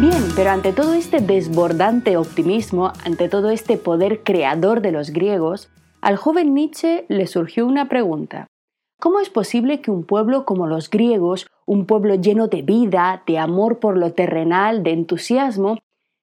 Bien, pero ante todo este desbordante optimismo, ante todo este poder creador de los griegos, al joven Nietzsche le surgió una pregunta. ¿Cómo es posible que un pueblo como los griegos, un pueblo lleno de vida, de amor por lo terrenal, de entusiasmo,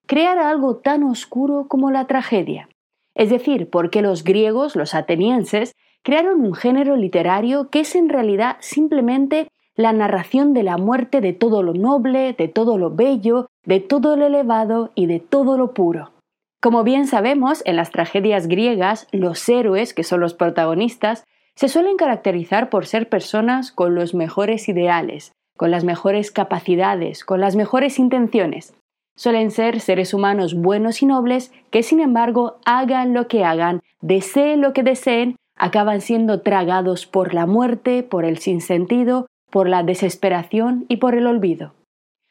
creara algo tan oscuro como la tragedia? Es decir, ¿por qué los griegos, los atenienses, crearon un género literario que es en realidad simplemente la narración de la muerte de todo lo noble, de todo lo bello, de todo lo elevado y de todo lo puro. Como bien sabemos, en las tragedias griegas, los héroes, que son los protagonistas, se suelen caracterizar por ser personas con los mejores ideales, con las mejores capacidades, con las mejores intenciones. Suelen ser seres humanos buenos y nobles que, sin embargo, hagan lo que hagan, deseen lo que deseen, acaban siendo tragados por la muerte, por el sinsentido, por la desesperación y por el olvido.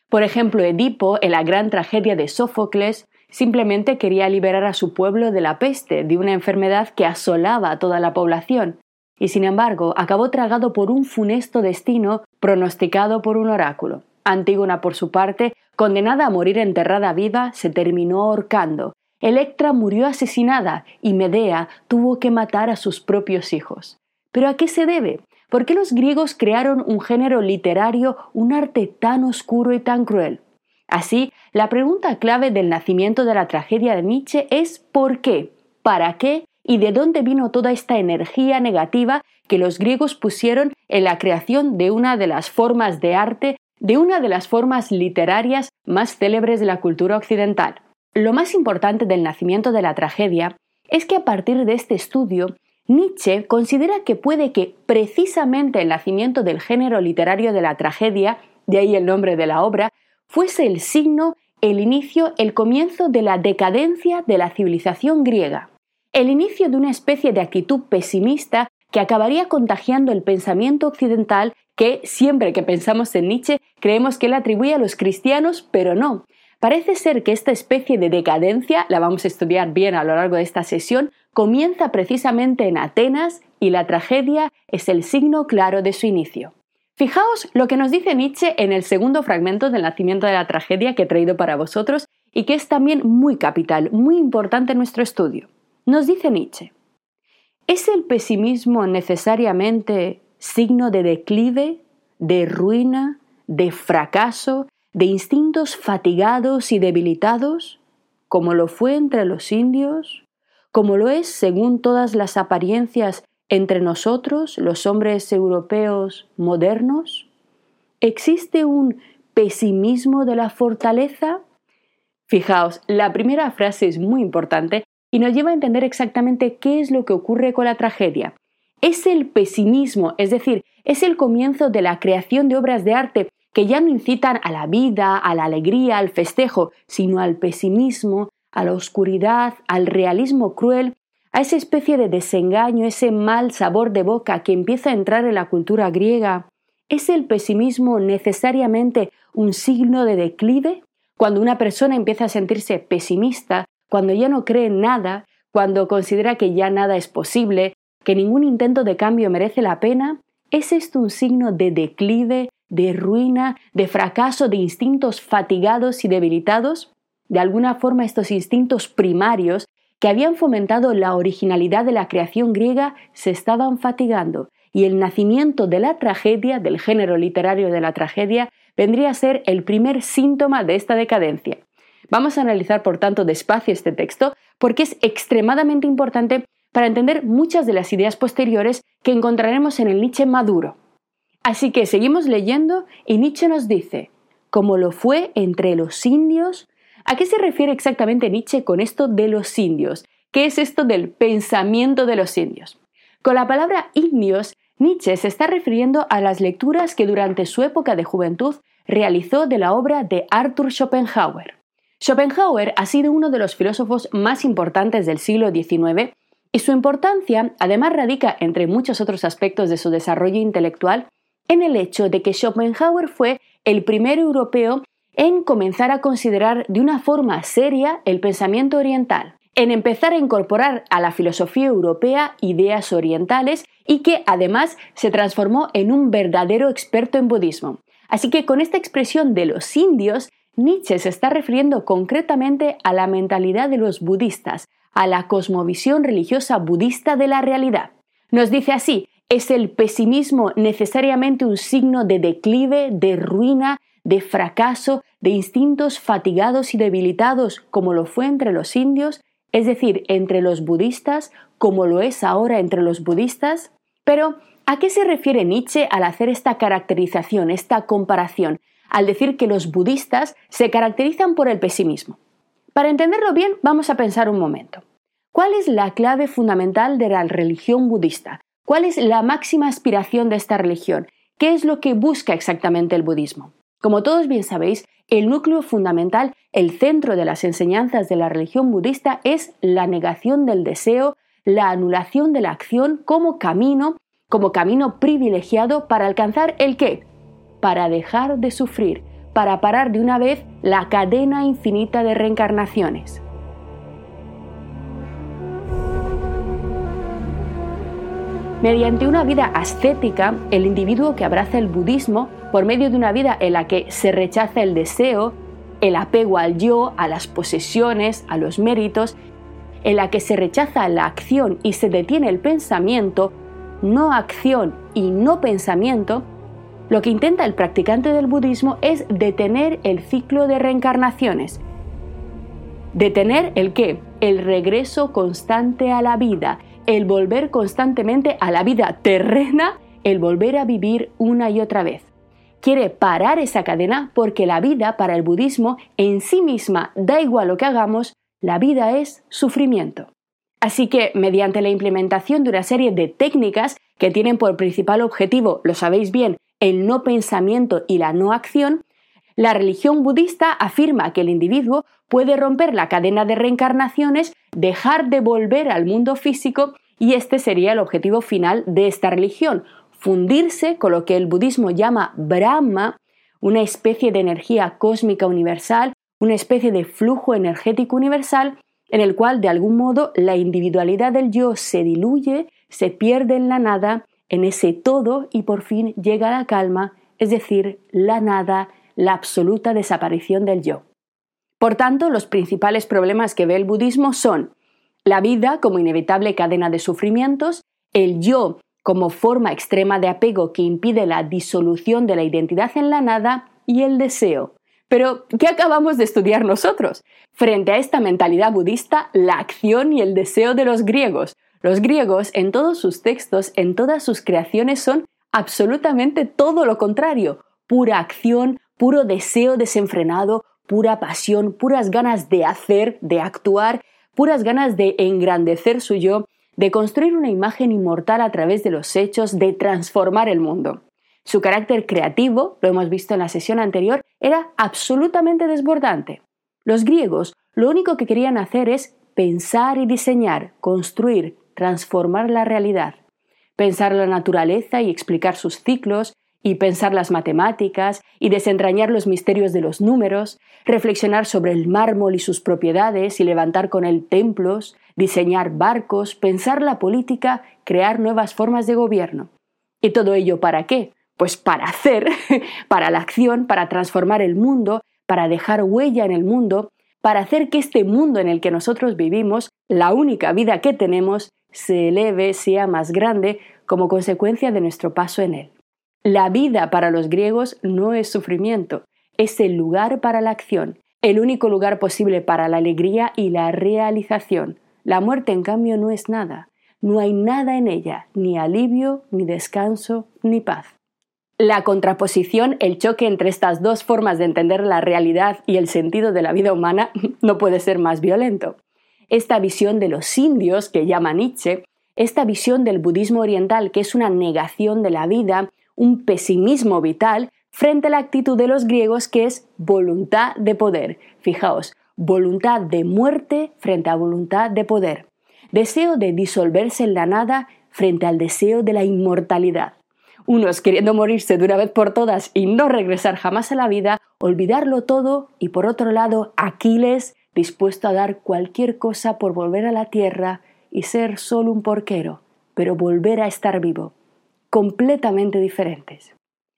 Por ejemplo, Edipo, en la gran tragedia de Sófocles, simplemente quería liberar a su pueblo de la peste, de una enfermedad que asolaba a toda la población, y sin embargo acabó tragado por un funesto destino pronosticado por un oráculo. Antígona, por su parte, condenada a morir enterrada viva, se terminó ahorcando. Electra murió asesinada y Medea tuvo que matar a sus propios hijos. ¿Pero a qué se debe? ¿Por qué los griegos crearon un género literario, un arte tan oscuro y tan cruel? Así, la pregunta clave del nacimiento de la tragedia de Nietzsche es ¿por qué? ¿Para qué? y de dónde vino toda esta energía negativa que los griegos pusieron en la creación de una de las formas de arte, de una de las formas literarias más célebres de la cultura occidental. Lo más importante del nacimiento de la tragedia es que a partir de este estudio, Nietzsche considera que puede que precisamente el nacimiento del género literario de la tragedia, de ahí el nombre de la obra, fuese el signo, el inicio, el comienzo de la decadencia de la civilización griega el inicio de una especie de actitud pesimista que acabaría contagiando el pensamiento occidental que siempre que pensamos en Nietzsche creemos que él atribuye a los cristianos, pero no. Parece ser que esta especie de decadencia, la vamos a estudiar bien a lo largo de esta sesión, comienza precisamente en Atenas y la tragedia es el signo claro de su inicio. Fijaos lo que nos dice Nietzsche en el segundo fragmento del nacimiento de la tragedia que he traído para vosotros y que es también muy capital, muy importante en nuestro estudio. Nos dice Nietzsche, ¿es el pesimismo necesariamente signo de declive, de ruina, de fracaso, de instintos fatigados y debilitados, como lo fue entre los indios, como lo es, según todas las apariencias, entre nosotros, los hombres europeos modernos? ¿Existe un pesimismo de la fortaleza? Fijaos, la primera frase es muy importante y nos lleva a entender exactamente qué es lo que ocurre con la tragedia. Es el pesimismo, es decir, es el comienzo de la creación de obras de arte que ya no incitan a la vida, a la alegría, al festejo, sino al pesimismo, a la oscuridad, al realismo cruel, a esa especie de desengaño, ese mal sabor de boca que empieza a entrar en la cultura griega. ¿Es el pesimismo necesariamente un signo de declive? Cuando una persona empieza a sentirse pesimista, cuando ya no cree en nada, cuando considera que ya nada es posible, que ningún intento de cambio merece la pena, ¿es esto un signo de declive, de ruina, de fracaso, de instintos fatigados y debilitados? De alguna forma estos instintos primarios que habían fomentado la originalidad de la creación griega se estaban fatigando y el nacimiento de la tragedia, del género literario de la tragedia, vendría a ser el primer síntoma de esta decadencia. Vamos a analizar, por tanto, despacio este texto porque es extremadamente importante para entender muchas de las ideas posteriores que encontraremos en el Nietzsche maduro. Así que seguimos leyendo y Nietzsche nos dice, como lo fue entre los indios, ¿a qué se refiere exactamente Nietzsche con esto de los indios? ¿Qué es esto del pensamiento de los indios? Con la palabra indios, Nietzsche se está refiriendo a las lecturas que durante su época de juventud realizó de la obra de Arthur Schopenhauer. Schopenhauer ha sido uno de los filósofos más importantes del siglo XIX y su importancia además radica, entre muchos otros aspectos de su desarrollo intelectual, en el hecho de que Schopenhauer fue el primer europeo en comenzar a considerar de una forma seria el pensamiento oriental, en empezar a incorporar a la filosofía europea ideas orientales y que además se transformó en un verdadero experto en budismo. Así que con esta expresión de los indios Nietzsche se está refiriendo concretamente a la mentalidad de los budistas, a la cosmovisión religiosa budista de la realidad. Nos dice así, ¿es el pesimismo necesariamente un signo de declive, de ruina, de fracaso, de instintos fatigados y debilitados como lo fue entre los indios, es decir, entre los budistas, como lo es ahora entre los budistas? Pero, ¿a qué se refiere Nietzsche al hacer esta caracterización, esta comparación, al decir que los budistas se caracterizan por el pesimismo? Para entenderlo bien, vamos a pensar un momento. ¿Cuál es la clave fundamental de la religión budista? ¿Cuál es la máxima aspiración de esta religión? ¿Qué es lo que busca exactamente el budismo? Como todos bien sabéis, el núcleo fundamental, el centro de las enseñanzas de la religión budista es la negación del deseo, la anulación de la acción como camino, como camino privilegiado para alcanzar el qué? Para dejar de sufrir, para parar de una vez la cadena infinita de reencarnaciones. Mediante una vida ascética, el individuo que abraza el budismo, por medio de una vida en la que se rechaza el deseo, el apego al yo, a las posesiones, a los méritos, en la que se rechaza la acción y se detiene el pensamiento, no acción y no pensamiento, lo que intenta el practicante del budismo es detener el ciclo de reencarnaciones. ¿Detener el qué? El regreso constante a la vida, el volver constantemente a la vida terrena, el volver a vivir una y otra vez. Quiere parar esa cadena porque la vida para el budismo en sí misma, da igual lo que hagamos, la vida es sufrimiento. Así que, mediante la implementación de una serie de técnicas que tienen por principal objetivo, lo sabéis bien, el no pensamiento y la no acción, la religión budista afirma que el individuo puede romper la cadena de reencarnaciones, dejar de volver al mundo físico y este sería el objetivo final de esta religión, fundirse con lo que el budismo llama Brahma, una especie de energía cósmica universal, una especie de flujo energético universal en el cual de algún modo la individualidad del yo se diluye, se pierde en la nada, en ese todo y por fin llega la calma, es decir, la nada, la absoluta desaparición del yo. Por tanto, los principales problemas que ve el budismo son la vida como inevitable cadena de sufrimientos, el yo como forma extrema de apego que impide la disolución de la identidad en la nada y el deseo. Pero, ¿qué acabamos de estudiar nosotros? Frente a esta mentalidad budista, la acción y el deseo de los griegos. Los griegos, en todos sus textos, en todas sus creaciones, son absolutamente todo lo contrario. Pura acción, puro deseo desenfrenado, pura pasión, puras ganas de hacer, de actuar, puras ganas de engrandecer su yo, de construir una imagen inmortal a través de los hechos, de transformar el mundo. Su carácter creativo, lo hemos visto en la sesión anterior, era absolutamente desbordante. Los griegos lo único que querían hacer es pensar y diseñar, construir, transformar la realidad. Pensar la naturaleza y explicar sus ciclos, y pensar las matemáticas y desentrañar los misterios de los números, reflexionar sobre el mármol y sus propiedades y levantar con él templos, diseñar barcos, pensar la política, crear nuevas formas de gobierno. ¿Y todo ello para qué? Pues para hacer, para la acción, para transformar el mundo, para dejar huella en el mundo, para hacer que este mundo en el que nosotros vivimos, la única vida que tenemos, se eleve, sea más grande, como consecuencia de nuestro paso en él. La vida para los griegos no es sufrimiento, es el lugar para la acción, el único lugar posible para la alegría y la realización. La muerte, en cambio, no es nada. No hay nada en ella, ni alivio, ni descanso, ni paz. La contraposición, el choque entre estas dos formas de entender la realidad y el sentido de la vida humana no puede ser más violento. Esta visión de los indios que llama Nietzsche, esta visión del budismo oriental que es una negación de la vida, un pesimismo vital frente a la actitud de los griegos que es voluntad de poder. Fijaos, voluntad de muerte frente a voluntad de poder. Deseo de disolverse en la nada frente al deseo de la inmortalidad. Unos queriendo morirse de una vez por todas y no regresar jamás a la vida, olvidarlo todo y por otro lado Aquiles dispuesto a dar cualquier cosa por volver a la tierra y ser solo un porquero, pero volver a estar vivo completamente diferentes.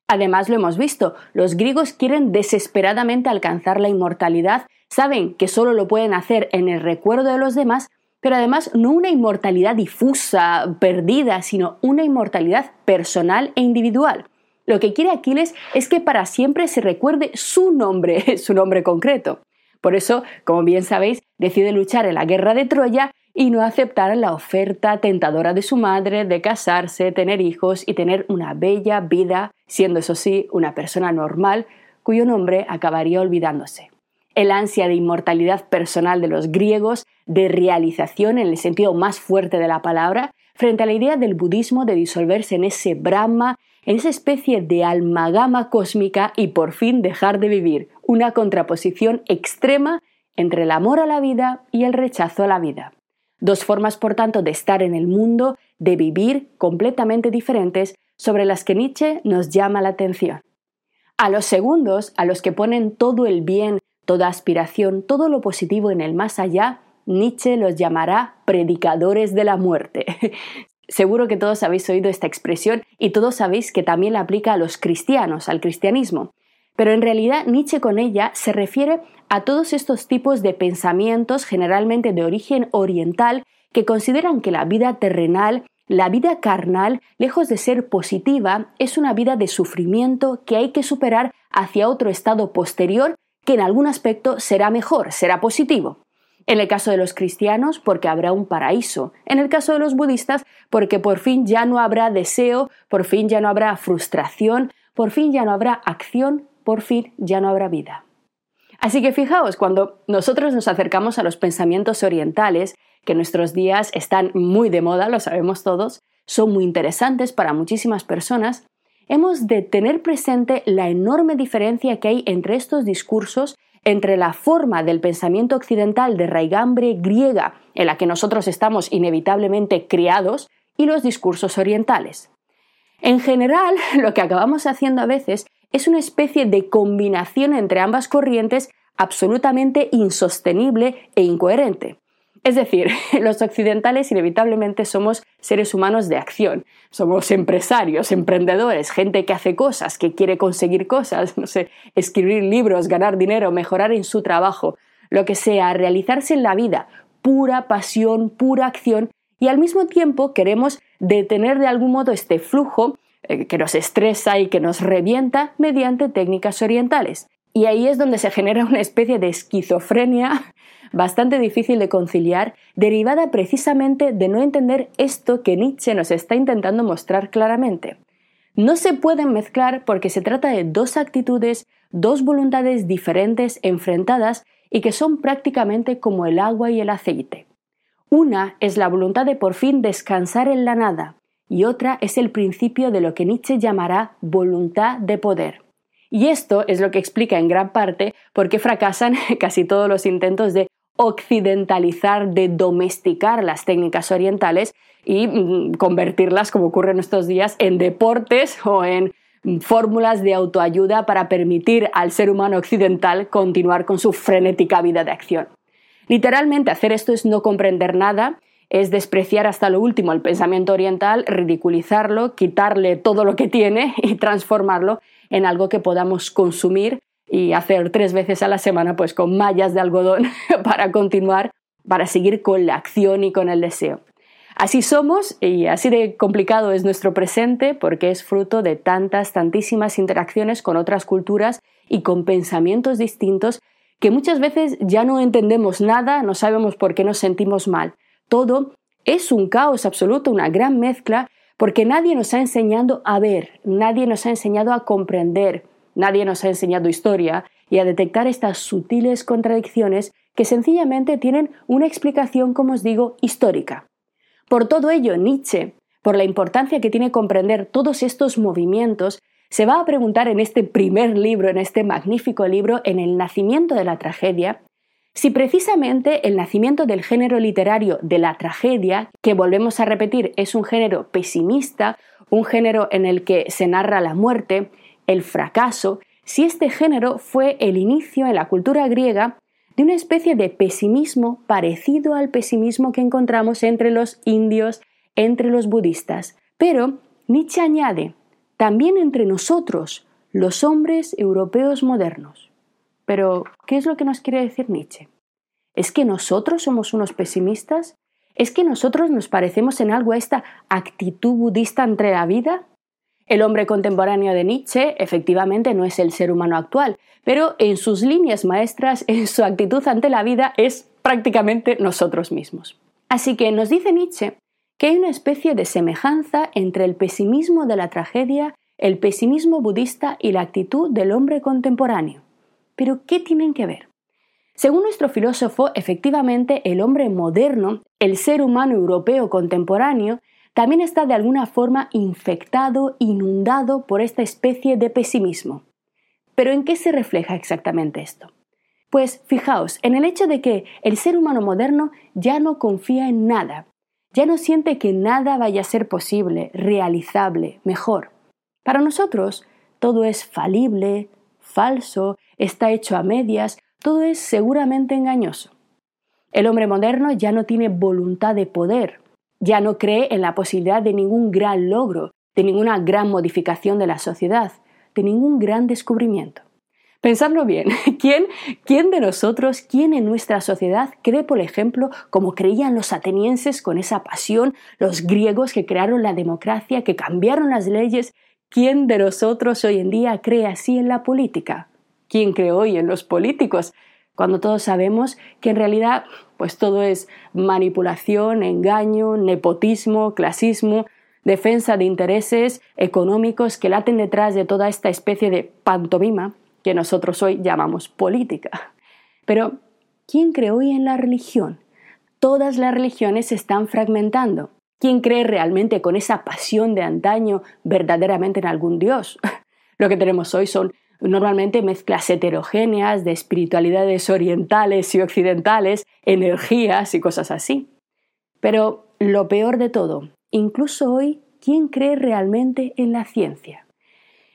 Además, lo hemos visto, los griegos quieren desesperadamente alcanzar la inmortalidad, saben que solo lo pueden hacer en el recuerdo de los demás, pero además no una inmortalidad difusa, perdida, sino una inmortalidad personal e individual. Lo que quiere Aquiles es que para siempre se recuerde su nombre, su nombre concreto. Por eso, como bien sabéis, decide luchar en la guerra de Troya y no aceptar la oferta tentadora de su madre de casarse, tener hijos y tener una bella vida, siendo eso sí una persona normal cuyo nombre acabaría olvidándose. El ansia de inmortalidad personal de los griegos, de realización en el sentido más fuerte de la palabra, frente a la idea del budismo de disolverse en ese Brahma, en esa especie de almagama cósmica y por fin dejar de vivir, una contraposición extrema entre el amor a la vida y el rechazo a la vida. Dos formas, por tanto, de estar en el mundo, de vivir completamente diferentes, sobre las que Nietzsche nos llama la atención. A los segundos, a los que ponen todo el bien, toda aspiración, todo lo positivo en el más allá, Nietzsche los llamará predicadores de la muerte. Seguro que todos habéis oído esta expresión y todos sabéis que también la aplica a los cristianos, al cristianismo. Pero en realidad Nietzsche con ella se refiere a todos estos tipos de pensamientos generalmente de origen oriental que consideran que la vida terrenal, la vida carnal, lejos de ser positiva, es una vida de sufrimiento que hay que superar hacia otro estado posterior que en algún aspecto será mejor, será positivo. En el caso de los cristianos, porque habrá un paraíso. En el caso de los budistas, porque por fin ya no habrá deseo, por fin ya no habrá frustración, por fin ya no habrá acción por fin ya no habrá vida. Así que fijaos, cuando nosotros nos acercamos a los pensamientos orientales, que nuestros días están muy de moda, lo sabemos todos, son muy interesantes para muchísimas personas, hemos de tener presente la enorme diferencia que hay entre estos discursos, entre la forma del pensamiento occidental de raigambre griega en la que nosotros estamos inevitablemente criados, y los discursos orientales. En general, lo que acabamos haciendo a veces es una especie de combinación entre ambas corrientes absolutamente insostenible e incoherente. Es decir, los occidentales inevitablemente somos seres humanos de acción, somos empresarios, emprendedores, gente que hace cosas, que quiere conseguir cosas, no sé, escribir libros, ganar dinero, mejorar en su trabajo, lo que sea, realizarse en la vida, pura pasión, pura acción, y al mismo tiempo queremos detener de algún modo este flujo que nos estresa y que nos revienta mediante técnicas orientales. Y ahí es donde se genera una especie de esquizofrenia bastante difícil de conciliar, derivada precisamente de no entender esto que Nietzsche nos está intentando mostrar claramente. No se pueden mezclar porque se trata de dos actitudes, dos voluntades diferentes enfrentadas y que son prácticamente como el agua y el aceite. Una es la voluntad de por fin descansar en la nada, y otra es el principio de lo que Nietzsche llamará voluntad de poder. Y esto es lo que explica en gran parte por qué fracasan casi todos los intentos de occidentalizar, de domesticar las técnicas orientales y mm, convertirlas, como ocurre en estos días, en deportes o en fórmulas de autoayuda para permitir al ser humano occidental continuar con su frenética vida de acción. Literalmente hacer esto es no comprender nada es despreciar hasta lo último el pensamiento oriental, ridiculizarlo, quitarle todo lo que tiene y transformarlo en algo que podamos consumir y hacer tres veces a la semana pues con mallas de algodón para continuar, para seguir con la acción y con el deseo. Así somos y así de complicado es nuestro presente porque es fruto de tantas, tantísimas interacciones con otras culturas y con pensamientos distintos que muchas veces ya no entendemos nada, no sabemos por qué nos sentimos mal. Todo es un caos absoluto, una gran mezcla, porque nadie nos ha enseñado a ver, nadie nos ha enseñado a comprender, nadie nos ha enseñado historia y a detectar estas sutiles contradicciones que sencillamente tienen una explicación, como os digo, histórica. Por todo ello, Nietzsche, por la importancia que tiene comprender todos estos movimientos, se va a preguntar en este primer libro, en este magnífico libro, en el nacimiento de la tragedia, si precisamente el nacimiento del género literario de la tragedia, que volvemos a repetir es un género pesimista, un género en el que se narra la muerte, el fracaso, si este género fue el inicio en la cultura griega de una especie de pesimismo parecido al pesimismo que encontramos entre los indios, entre los budistas. Pero Nietzsche añade, también entre nosotros, los hombres europeos modernos. Pero, ¿qué es lo que nos quiere decir Nietzsche? ¿Es que nosotros somos unos pesimistas? ¿Es que nosotros nos parecemos en algo a esta actitud budista entre la vida? El hombre contemporáneo de Nietzsche efectivamente no es el ser humano actual, pero en sus líneas maestras, en su actitud ante la vida, es prácticamente nosotros mismos. Así que nos dice Nietzsche que hay una especie de semejanza entre el pesimismo de la tragedia, el pesimismo budista y la actitud del hombre contemporáneo. Pero, ¿qué tienen que ver? Según nuestro filósofo, efectivamente el hombre moderno, el ser humano europeo contemporáneo, también está de alguna forma infectado, inundado por esta especie de pesimismo. Pero ¿en qué se refleja exactamente esto? Pues fijaos, en el hecho de que el ser humano moderno ya no confía en nada, ya no siente que nada vaya a ser posible, realizable, mejor. Para nosotros, todo es falible, falso, está hecho a medias, todo es seguramente engañoso. El hombre moderno ya no tiene voluntad de poder, ya no cree en la posibilidad de ningún gran logro, de ninguna gran modificación de la sociedad, de ningún gran descubrimiento. Pensadlo bien, ¿quién, ¿quién de nosotros, quién en nuestra sociedad cree, por ejemplo, como creían los atenienses con esa pasión, los griegos que crearon la democracia, que cambiaron las leyes? ¿Quién de nosotros hoy en día cree así en la política? ¿Quién cree hoy en los políticos? Cuando todos sabemos que en realidad pues todo es manipulación, engaño, nepotismo, clasismo, defensa de intereses económicos que laten detrás de toda esta especie de pantomima que nosotros hoy llamamos política. Pero, ¿quién cree hoy en la religión? Todas las religiones se están fragmentando. ¿Quién cree realmente con esa pasión de antaño verdaderamente en algún Dios? Lo que tenemos hoy son normalmente mezclas heterogéneas de espiritualidades orientales y occidentales, energías y cosas así. Pero lo peor de todo, incluso hoy, ¿quién cree realmente en la ciencia?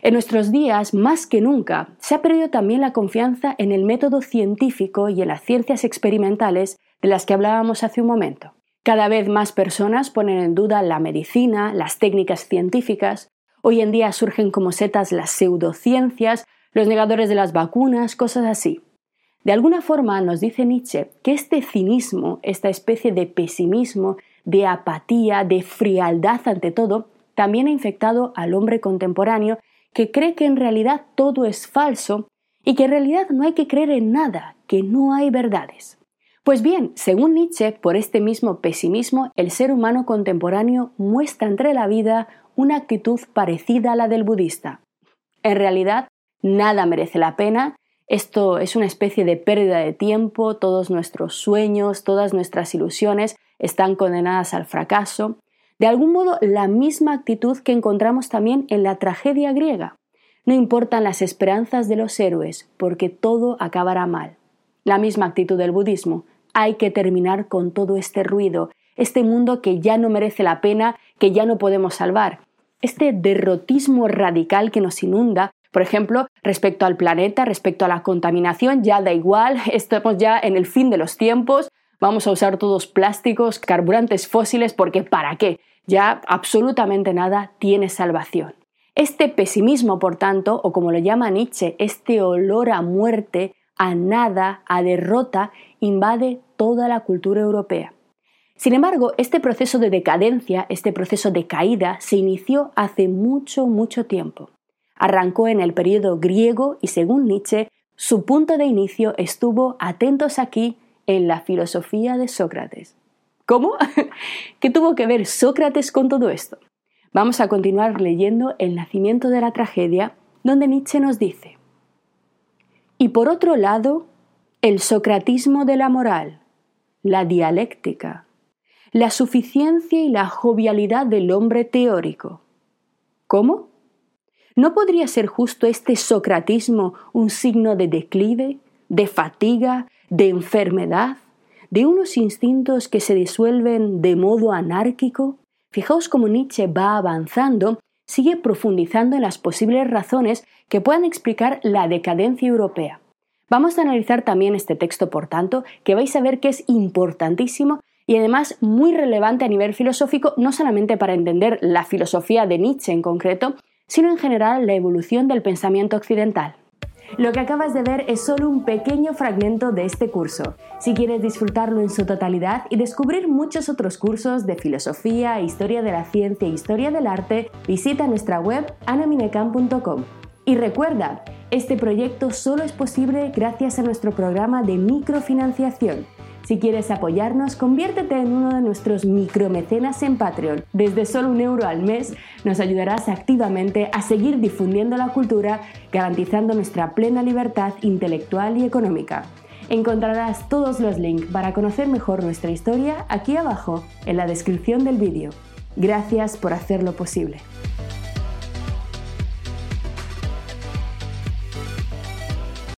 En nuestros días, más que nunca, se ha perdido también la confianza en el método científico y en las ciencias experimentales de las que hablábamos hace un momento. Cada vez más personas ponen en duda la medicina, las técnicas científicas, Hoy en día surgen como setas las pseudociencias, los negadores de las vacunas, cosas así. De alguna forma nos dice Nietzsche que este cinismo, esta especie de pesimismo, de apatía, de frialdad ante todo, también ha infectado al hombre contemporáneo que cree que en realidad todo es falso y que en realidad no hay que creer en nada, que no hay verdades. Pues bien, según Nietzsche, por este mismo pesimismo, el ser humano contemporáneo muestra entre la vida una actitud parecida a la del budista. En realidad, nada merece la pena, esto es una especie de pérdida de tiempo, todos nuestros sueños, todas nuestras ilusiones están condenadas al fracaso. De algún modo, la misma actitud que encontramos también en la tragedia griega. No importan las esperanzas de los héroes, porque todo acabará mal. La misma actitud del budismo. Hay que terminar con todo este ruido, este mundo que ya no merece la pena, que ya no podemos salvar. Este derrotismo radical que nos inunda, por ejemplo, respecto al planeta, respecto a la contaminación, ya da igual, estamos ya en el fin de los tiempos, vamos a usar todos plásticos, carburantes fósiles, porque ¿para qué? Ya absolutamente nada tiene salvación. Este pesimismo, por tanto, o como lo llama Nietzsche, este olor a muerte, a nada, a derrota, invade toda la cultura europea. Sin embargo, este proceso de decadencia, este proceso de caída, se inició hace mucho, mucho tiempo. Arrancó en el periodo griego y según Nietzsche, su punto de inicio estuvo, atentos aquí, en la filosofía de Sócrates. ¿Cómo? ¿Qué tuvo que ver Sócrates con todo esto? Vamos a continuar leyendo El nacimiento de la tragedia, donde Nietzsche nos dice, y por otro lado, el socratismo de la moral, la dialéctica, la suficiencia y la jovialidad del hombre teórico. ¿Cómo? ¿No podría ser justo este socratismo un signo de declive, de fatiga, de enfermedad, de unos instintos que se disuelven de modo anárquico? Fijaos cómo Nietzsche va avanzando, sigue profundizando en las posibles razones que puedan explicar la decadencia europea. Vamos a analizar también este texto, por tanto, que vais a ver que es importantísimo y además muy relevante a nivel filosófico, no solamente para entender la filosofía de Nietzsche en concreto, sino en general la evolución del pensamiento occidental. Lo que acabas de ver es solo un pequeño fragmento de este curso. Si quieres disfrutarlo en su totalidad y descubrir muchos otros cursos de filosofía, historia de la ciencia e historia del arte, visita nuestra web anaminecam.com. Y recuerda, este proyecto solo es posible gracias a nuestro programa de microfinanciación. Si quieres apoyarnos, conviértete en uno de nuestros micromecenas en Patreon. Desde solo un euro al mes nos ayudarás activamente a seguir difundiendo la cultura, garantizando nuestra plena libertad intelectual y económica. Encontrarás todos los links para conocer mejor nuestra historia aquí abajo en la descripción del vídeo. Gracias por hacerlo posible.